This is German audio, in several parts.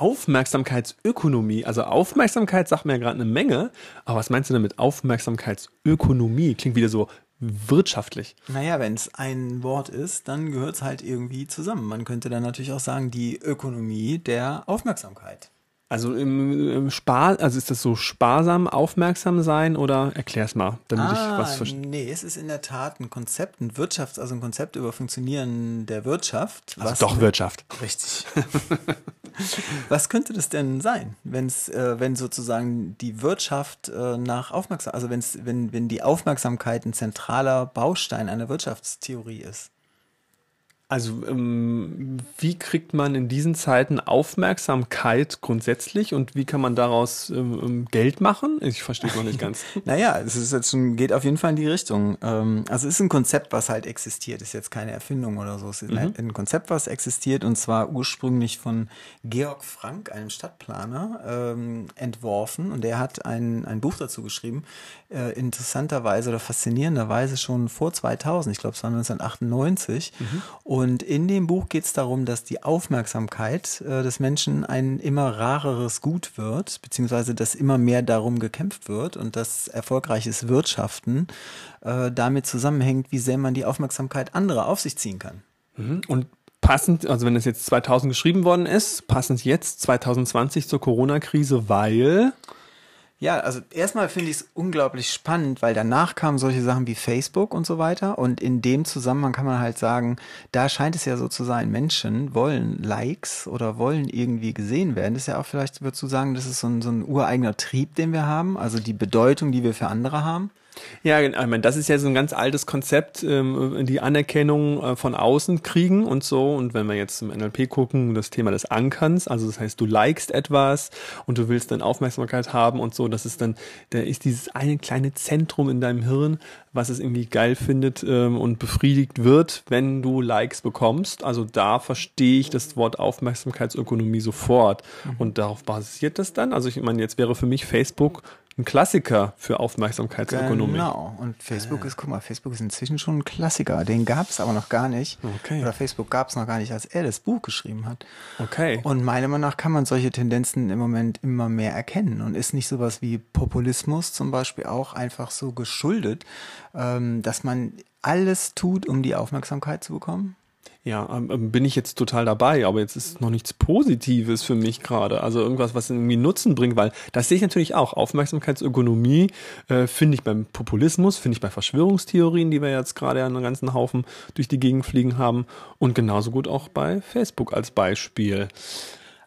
Aufmerksamkeitsökonomie. Also Aufmerksamkeit sagt mir ja gerade eine Menge, aber was meinst du denn mit Aufmerksamkeitsökonomie? Klingt wieder so wirtschaftlich. Naja, wenn es ein Wort ist, dann gehört es halt irgendwie zusammen. Man könnte dann natürlich auch sagen, die Ökonomie der Aufmerksamkeit. Also im, im Spar, also ist das so sparsam aufmerksam sein oder erklär's mal, damit ah, ich was verstehe. Nee, es ist in der Tat ein Konzept, ein Wirtschafts-, also ein Konzept über Funktionieren der Wirtschaft. Also doch Wirtschaft. Richtig. was könnte das denn sein, wenn's, äh, wenn sozusagen die Wirtschaft äh, nach Aufmerksamkeit, also wenn's, wenn, wenn die Aufmerksamkeit ein zentraler Baustein einer Wirtschaftstheorie ist? Also ähm, wie kriegt man in diesen Zeiten Aufmerksamkeit grundsätzlich und wie kann man daraus ähm, ähm Geld machen? Ich verstehe es noch nicht ganz. naja, es ist jetzt schon, geht auf jeden Fall in die Richtung. Ähm, also es ist ein Konzept, was halt existiert, ist jetzt keine Erfindung oder so. Es ist mhm. ein Konzept, was existiert und zwar ursprünglich von Georg Frank, einem Stadtplaner, ähm, entworfen und der hat ein, ein Buch dazu geschrieben, äh, interessanterweise oder faszinierenderweise schon vor 2000, ich glaube es war 1998 mhm. Und in dem Buch geht es darum, dass die Aufmerksamkeit äh, des Menschen ein immer rareres Gut wird, beziehungsweise dass immer mehr darum gekämpft wird und dass erfolgreiches Wirtschaften äh, damit zusammenhängt, wie sehr man die Aufmerksamkeit anderer auf sich ziehen kann. Mhm. Und passend, also wenn es jetzt 2000 geschrieben worden ist, passend jetzt 2020 zur Corona-Krise, weil ja, also erstmal finde ich es unglaublich spannend, weil danach kamen solche Sachen wie Facebook und so weiter. Und in dem Zusammenhang kann man halt sagen, da scheint es ja so zu sein, Menschen wollen Likes oder wollen irgendwie gesehen werden. Das ist ja auch vielleicht, würdest du sagen, das ist so ein, so ein ureigener Trieb, den wir haben, also die Bedeutung, die wir für andere haben. Ja, ich meine, das ist ja so ein ganz altes Konzept, ähm, die Anerkennung äh, von außen kriegen und so. Und wenn wir jetzt zum NLP gucken, das Thema des Ankerns, also das heißt, du likest etwas und du willst dann Aufmerksamkeit haben und so, das ist dann, da ist dieses eine kleine Zentrum in deinem Hirn, was es irgendwie geil findet ähm, und befriedigt wird, wenn du Likes bekommst. Also da verstehe ich das Wort Aufmerksamkeitsökonomie sofort. Mhm. Und darauf basiert das dann. Also ich meine, jetzt wäre für mich Facebook ein Klassiker für Aufmerksamkeitsökonomie. Genau. Und Facebook ist, guck mal, Facebook ist inzwischen schon ein Klassiker. Den gab es aber noch gar nicht. Okay. Oder Facebook gab es noch gar nicht, als er das Buch geschrieben hat. Okay. Und meiner Meinung nach kann man solche Tendenzen im Moment immer mehr erkennen. Und ist nicht sowas wie Populismus zum Beispiel auch einfach so geschuldet, ähm, dass man alles tut, um die Aufmerksamkeit zu bekommen? Ja, ähm, ähm, bin ich jetzt total dabei, aber jetzt ist noch nichts Positives für mich gerade. Also irgendwas, was irgendwie Nutzen bringt, weil das sehe ich natürlich auch. Aufmerksamkeitsökonomie äh, finde ich beim Populismus, finde ich bei Verschwörungstheorien, die wir jetzt gerade einen ganzen Haufen durch die Gegend fliegen haben und genauso gut auch bei Facebook als Beispiel.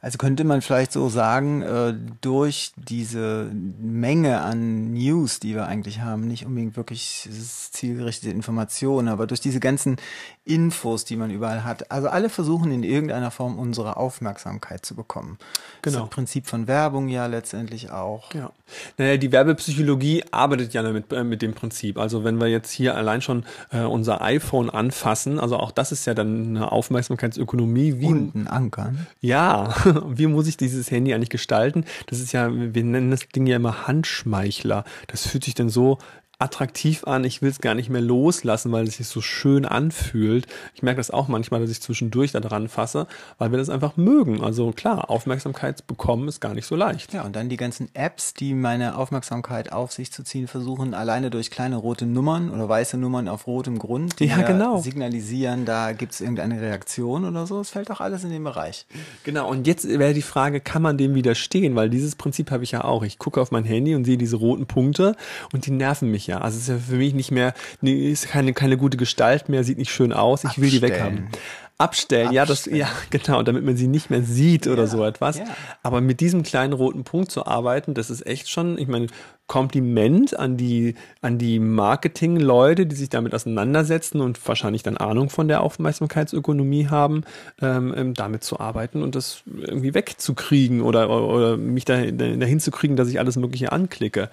Also könnte man vielleicht so sagen, äh, durch diese Menge an News, die wir eigentlich haben, nicht unbedingt wirklich zielgerichtete Informationen, aber durch diese ganzen Infos, die man überall hat. Also alle versuchen in irgendeiner Form unsere Aufmerksamkeit zu bekommen. Genau. Das Prinzip von Werbung ja letztendlich auch. Ja. Naja, die Werbepsychologie arbeitet ja damit, äh, mit dem Prinzip. Also wenn wir jetzt hier allein schon äh, unser iPhone anfassen, also auch das ist ja dann eine Aufmerksamkeitsökonomie. Wie, Und ein Ankern. Ja, wie muss ich dieses Handy eigentlich gestalten? Das ist ja, wir nennen das Ding ja immer Handschmeichler. Das fühlt sich dann so attraktiv an, ich will es gar nicht mehr loslassen, weil es sich so schön anfühlt. Ich merke das auch manchmal, dass ich zwischendurch da dran fasse, weil wir das einfach mögen. Also klar, Aufmerksamkeit bekommen ist gar nicht so leicht. Ja, und dann die ganzen Apps, die meine Aufmerksamkeit auf sich zu ziehen versuchen, alleine durch kleine rote Nummern oder weiße Nummern auf rotem Grund, die ja, genau. signalisieren, da gibt es irgendeine Reaktion oder so. Es fällt auch alles in den Bereich. Genau, und jetzt wäre die Frage, kann man dem widerstehen? Weil dieses Prinzip habe ich ja auch. Ich gucke auf mein Handy und sehe diese roten Punkte und die nerven mich ja ja. Also es ist ja für mich nicht mehr, ist keine, keine gute Gestalt mehr, sieht nicht schön aus, ich will die weghaben. abstellen. Ja, das, ja, genau, damit man sie nicht mehr sieht oder so etwas. ja. Aber mit diesem kleinen roten Punkt zu arbeiten, das ist echt schon, ich meine, Kompliment an die, an die Marketing-Leute, die sich damit auseinandersetzen und wahrscheinlich dann Ahnung von der Aufmerksamkeitsökonomie haben, ähm, ähm, damit zu arbeiten und das irgendwie wegzukriegen oder, oder mich da, dahin zu kriegen, dass ich alles Mögliche anklicke.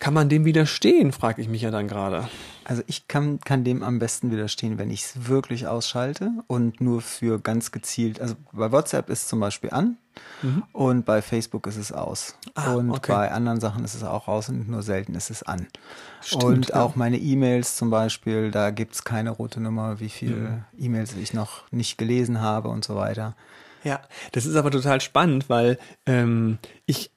Kann man dem widerstehen, frage ich mich ja dann gerade. Also ich kann, kann dem am besten widerstehen, wenn ich es wirklich ausschalte und nur für ganz gezielt, also bei WhatsApp ist es zum Beispiel an und bei Facebook ist es aus. Mhm. Ah, und okay. bei anderen Sachen ist es auch aus und nur selten ist es an. Stimmt, und ja. auch meine E-Mails zum Beispiel, da gibt es keine rote Nummer, wie viele Mhm. E-Mails ich noch nicht gelesen habe und so weiter. Ja, das ist aber total spannend, weil ähm, ich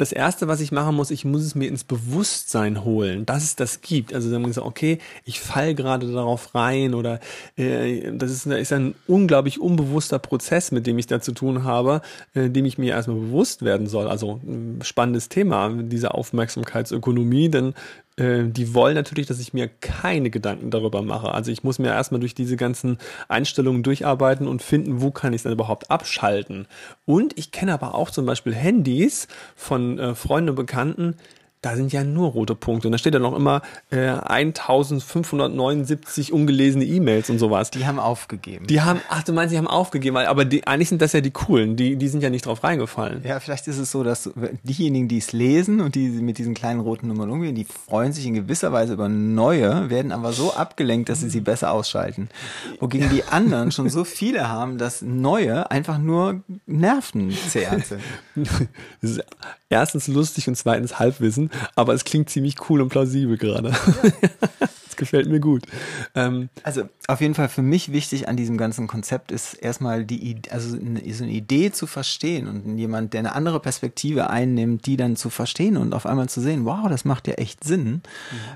das erste, was ich machen muss, ich muss es mir ins Bewusstsein holen, dass es das gibt. Also dann sagen, okay, ich fall gerade darauf rein oder äh, das ist, ist ein unglaublich unbewusster Prozess, mit dem ich da zu tun habe, äh, dem ich mir erstmal bewusst werden soll. Also ein spannendes Thema, diese Aufmerksamkeitsökonomie, denn äh, die wollen natürlich, dass ich mir keine Gedanken darüber mache. Also ich muss mir erstmal durch diese ganzen Einstellungen durcharbeiten und finden, wo kann ich es dann überhaupt abschalten. Und ich kenne aber auch zum Beispiel Handys von äh, Freunden und Bekannten, da sind ja nur rote Punkte. Und da steht ja noch immer äh, 1579 ungelesene E-Mails und sowas. Die haben aufgegeben. Die haben, ach du meinst, die haben aufgegeben, weil- aber die, eigentlich sind das ja die coolen, die, die sind ja nicht drauf reingefallen. Ja, vielleicht ist es so, dass diejenigen, die es lesen und die mit diesen kleinen roten Nummern umgehen, die freuen sich in gewisser Weise über neue, werden aber so abgelenkt, dass sie sie besser ausschalten. Wogegen die anderen schon so viele haben, dass neue einfach nur nervenzerrend sind. Das ist erstens lustig und zweitens Halbwissen, aber es klingt ziemlich cool und plausibel gerade. Gefällt mir gut. Ähm, Also auf jeden Fall für mich wichtig an diesem ganzen Konzept ist erstmal die Idee, also eine, so eine Idee zu verstehen und jemand, der eine andere Perspektive einnimmt, die dann zu verstehen und auf einmal zu sehen, wow, das macht ja echt Sinn,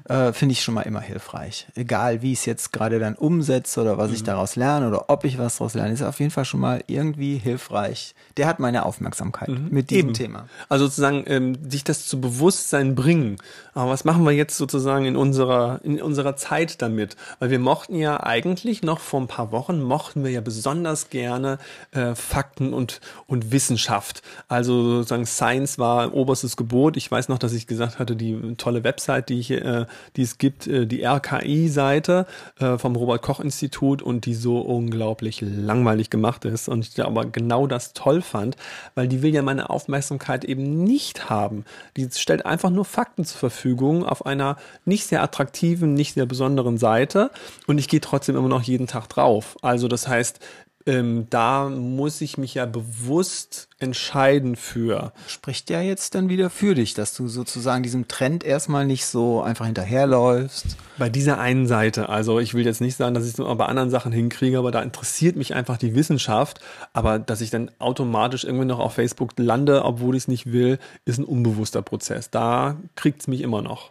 äh, finde ich schon mal immer hilfreich. Egal wie ich es jetzt gerade dann umsetze oder was ich daraus lerne oder ob ich was daraus lerne, ist auf jeden Fall schon mal irgendwie hilfreich. Der hat meine Aufmerksamkeit mit diesem Eben. Thema. Also sozusagen ähm, sich das zu Bewusstsein bringen. Aber was machen wir jetzt sozusagen in unserer in unserer Zeit damit? Weil wir mochten ja eigentlich noch vor ein paar Wochen mochten wir ja besonders gerne äh, Fakten und und Wissenschaft. Also sozusagen Science war oberstes Gebot. Ich weiß noch, dass ich gesagt hatte, die tolle Website, die ich, äh, die es gibt, äh, die RKI-Seite äh, vom Robert Koch Institut und die so unglaublich langweilig gemacht ist und ich aber genau das toll fand, weil die will ja meine Aufmerksamkeit eben nicht haben. Die stellt einfach nur Fakten zur Verfügung auf einer nicht sehr attraktiven, nicht sehr besonderen Seite und ich gehe trotzdem immer noch jeden Tag drauf. Also das heißt, ähm, da muss ich mich ja bewusst entscheiden für. Spricht ja jetzt dann wieder für dich, dass du sozusagen diesem Trend erstmal nicht so einfach hinterherläufst. Bei dieser einen Seite, also ich will jetzt nicht sagen, dass ich es nur bei anderen Sachen hinkriege, aber da interessiert mich einfach die Wissenschaft. Aber dass ich dann automatisch irgendwie noch auf Facebook lande, obwohl ich es nicht will, ist ein unbewusster Prozess. Da kriegt es mich immer noch.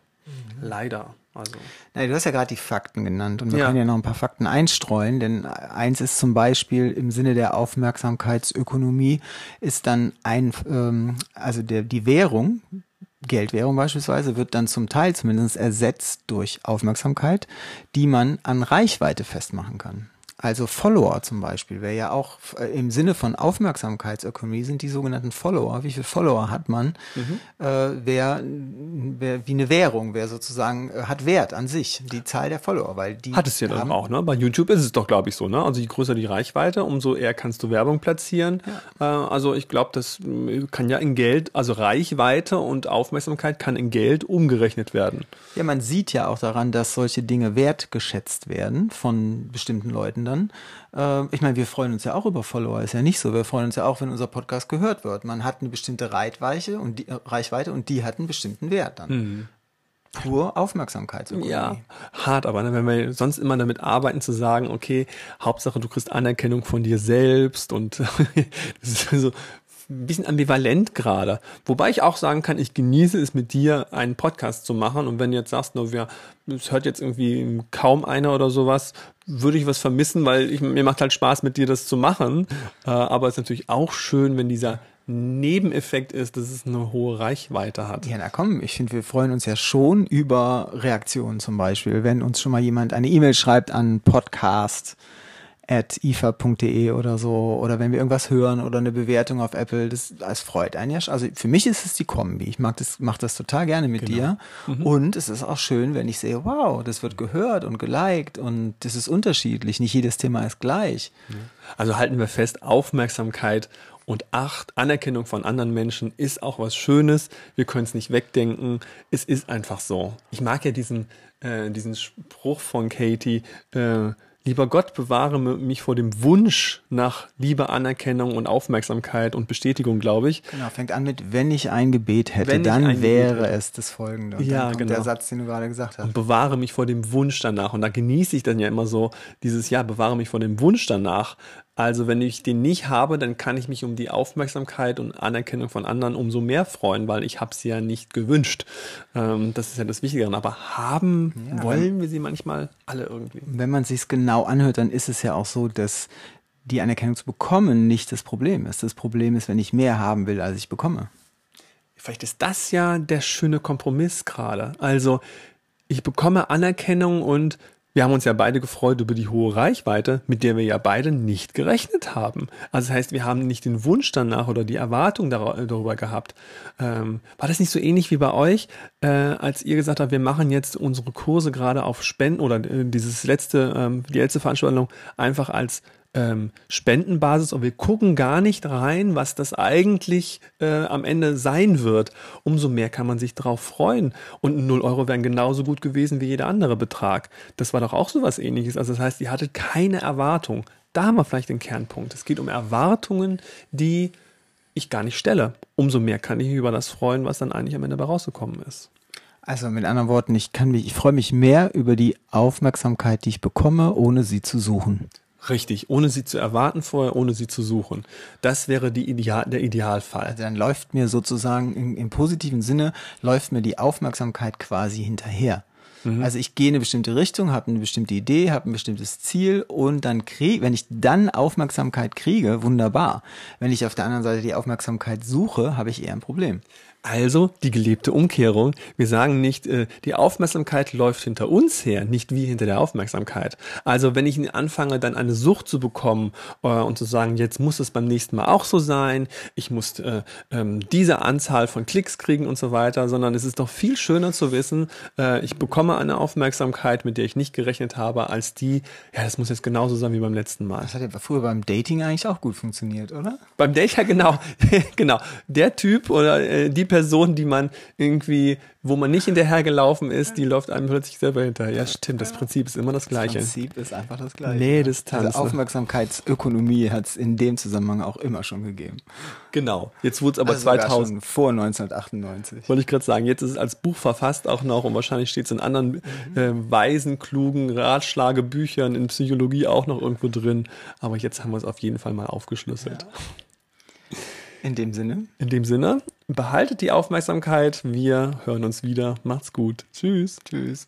Leider. Also. Nein, du hast ja gerade die Fakten genannt und wir Ja. können ja noch ein paar Fakten einstreuen, denn eins ist zum Beispiel im Sinne der Aufmerksamkeitsökonomie ist dann ein, ähm, also der, die Währung, Geldwährung beispielsweise, wird dann zum Teil zumindest ersetzt durch Aufmerksamkeit, die man an Reichweite festmachen kann. Also Follower zum Beispiel wäre ja auch äh, im Sinne von Aufmerksamkeitsökonomie sind die sogenannten Follower. Wie viele Follower hat man? Äh, wer, wer, wie eine Währung, wer sozusagen äh, hat Wert an sich, die Zahl der Follower, weil die Hat es ja dann auch, ne? Bei YouTube ist es doch, glaube ich, so, ne? Also je größer die Reichweite, umso eher kannst du Werbung platzieren. Äh, also ich glaube, das äh, kann ja in Geld, also Reichweite und Aufmerksamkeit kann in Geld umgerechnet werden. Ja, man sieht ja auch daran, dass solche Dinge wertgeschätzt werden von bestimmten Leuten dann. Äh, ich meine, wir freuen uns ja auch über Follower, ist ja nicht so. Wir freuen uns ja auch, wenn unser Podcast gehört wird. Man hat eine bestimmte Reichweite und die, äh, Reichweite und die hat einen bestimmten Wert dann. Pur Aufmerksamkeitsökonomie. Ja, hart, aber ne, wenn wir sonst immer damit arbeiten zu sagen, okay, Hauptsache du kriegst Anerkennung von dir selbst und das ist so ein bisschen ambivalent gerade. Wobei ich auch sagen kann, ich genieße es mit dir, einen Podcast zu machen und wenn du jetzt sagst, nur wir, es hört jetzt irgendwie kaum einer oder sowas, würde ich was vermissen, weil ich, mir macht halt Spaß mit dir das zu machen. Äh, aber es ist natürlich auch schön, wenn dieser Nebeneffekt ist, dass es eine hohe Reichweite hat. Ja, na komm, ich finde, wir freuen uns ja schon über Reaktionen zum Beispiel. Wenn uns schon mal jemand eine E-Mail schreibt an podcast at ifa.de oder so oder wenn wir irgendwas hören oder eine Bewertung auf Apple, das, das freut einen ja. Also für mich ist es die Kombi. Ich mag das, mache das total gerne mit genau. dir mhm. und es ist auch schön, wenn ich sehe, wow, das wird gehört und geliked und das ist unterschiedlich. Nicht jedes Thema ist gleich. Also halten wir fest, Aufmerksamkeit und Acht, Anerkennung von anderen Menschen ist auch was Schönes. Wir können es nicht wegdenken. Es ist einfach so. Ich mag ja diesen, äh, diesen Spruch von Katie, äh, Lieber Gott, bewahre mich vor dem Wunsch nach Liebe, Anerkennung und Aufmerksamkeit und Bestätigung, glaube ich. Genau, fängt an mit, wenn ich ein Gebet hätte, wenn dann wäre es das folgende. Und ja, genau. Der Satz, den du gerade gesagt hast. Und bewahre mich vor dem Wunsch danach. Und da genieße ich dann ja immer so dieses, ja, bewahre mich vor dem Wunsch danach. Also wenn ich den nicht habe, dann kann ich mich um die Aufmerksamkeit und Anerkennung von anderen umso mehr freuen, weil ich habe sie ja nicht gewünscht. Ähm, das ist ja das Wichtige. Aber haben ja, wollen wir sie manchmal alle irgendwie. Wenn man sich genau anhört, dann ist es ja auch so, dass die Anerkennung zu bekommen nicht das Problem ist. Das Problem ist, wenn ich mehr haben will, als ich bekomme. Vielleicht ist das ja der schöne Kompromiss gerade. Also ich bekomme Anerkennung und wir haben uns ja beide gefreut über die hohe Reichweite, mit der wir ja beide nicht gerechnet haben. Also das heißt, wir haben nicht den Wunsch danach oder die Erwartung darüber gehabt. Ähm, war das nicht so ähnlich wie bei euch, äh, als ihr gesagt habt, wir machen jetzt unsere Kurse gerade auf Spenden oder äh, dieses letzte, ähm, die letzte Veranstaltung einfach als ähm, Spendenbasis und wir gucken gar nicht rein, was das eigentlich äh, am Ende sein wird. Umso mehr kann man sich darauf freuen. Und 0 Euro wären genauso gut gewesen wie jeder andere Betrag. Das war doch auch so was ähnliches. Also das heißt, ihr hattet keine Erwartung. Da haben wir vielleicht den Kernpunkt. Es geht um Erwartungen, die ich gar nicht stelle. Umso mehr kann ich mich über das freuen, was dann eigentlich am Ende dabei rausgekommen ist. Also mit anderen Worten, ich kann mich, ich freue mich mehr über die Aufmerksamkeit, die ich bekomme, ohne sie zu suchen. Richtig, ohne sie zu erwarten vorher, ohne sie zu suchen. Das wäre die Ideal, der Idealfall. Also dann läuft mir sozusagen im, im positiven Sinne, läuft mir die Aufmerksamkeit quasi hinterher. Mhm. Also ich gehe in eine bestimmte Richtung, habe eine bestimmte Idee, habe ein bestimmtes Ziel und dann kriege, wenn ich dann Aufmerksamkeit kriege, wunderbar. Wenn ich auf der anderen Seite die Aufmerksamkeit suche, habe ich eher ein Problem. Also die gelebte Umkehrung. Wir sagen nicht, äh, die Aufmerksamkeit läuft hinter uns her, nicht wie hinter der Aufmerksamkeit. Also wenn ich anfange, dann eine Sucht zu bekommen äh, und zu sagen, jetzt muss es beim nächsten Mal auch so sein, ich muss äh, ähm, diese Anzahl von Klicks kriegen und so weiter, sondern es ist doch viel schöner zu wissen, äh, ich bekomme eine Aufmerksamkeit, mit der ich nicht gerechnet habe, als die, ja, das muss jetzt genauso sein wie beim letzten Mal. Das hat ja früher beim Dating eigentlich auch gut funktioniert, oder? Beim Dating, ja genau, genau. Der Typ oder äh, die Person, die man irgendwie, wo man nicht hinterhergelaufen ist, die läuft einem plötzlich selber hinterher. Ja, stimmt, das Prinzip ist immer das gleiche. Das Prinzip ist einfach das gleiche. Nee, Distanz. Also Aufmerksamkeitsökonomie hat es in dem Zusammenhang auch immer schon gegeben. Genau. Jetzt wurde es aber also 2000. Vor 1998. Wollte ich gerade sagen, jetzt ist es als Buch verfasst auch noch und wahrscheinlich steht es in anderen äh, weisen, klugen Ratschlagebüchern in Psychologie auch noch irgendwo drin. Aber jetzt haben wir es auf jeden Fall mal aufgeschlüsselt. Ja. In dem Sinne. In dem Sinne, behaltet die Aufmerksamkeit. Wir hören uns wieder. Macht's gut. Tschüss. Tschüss.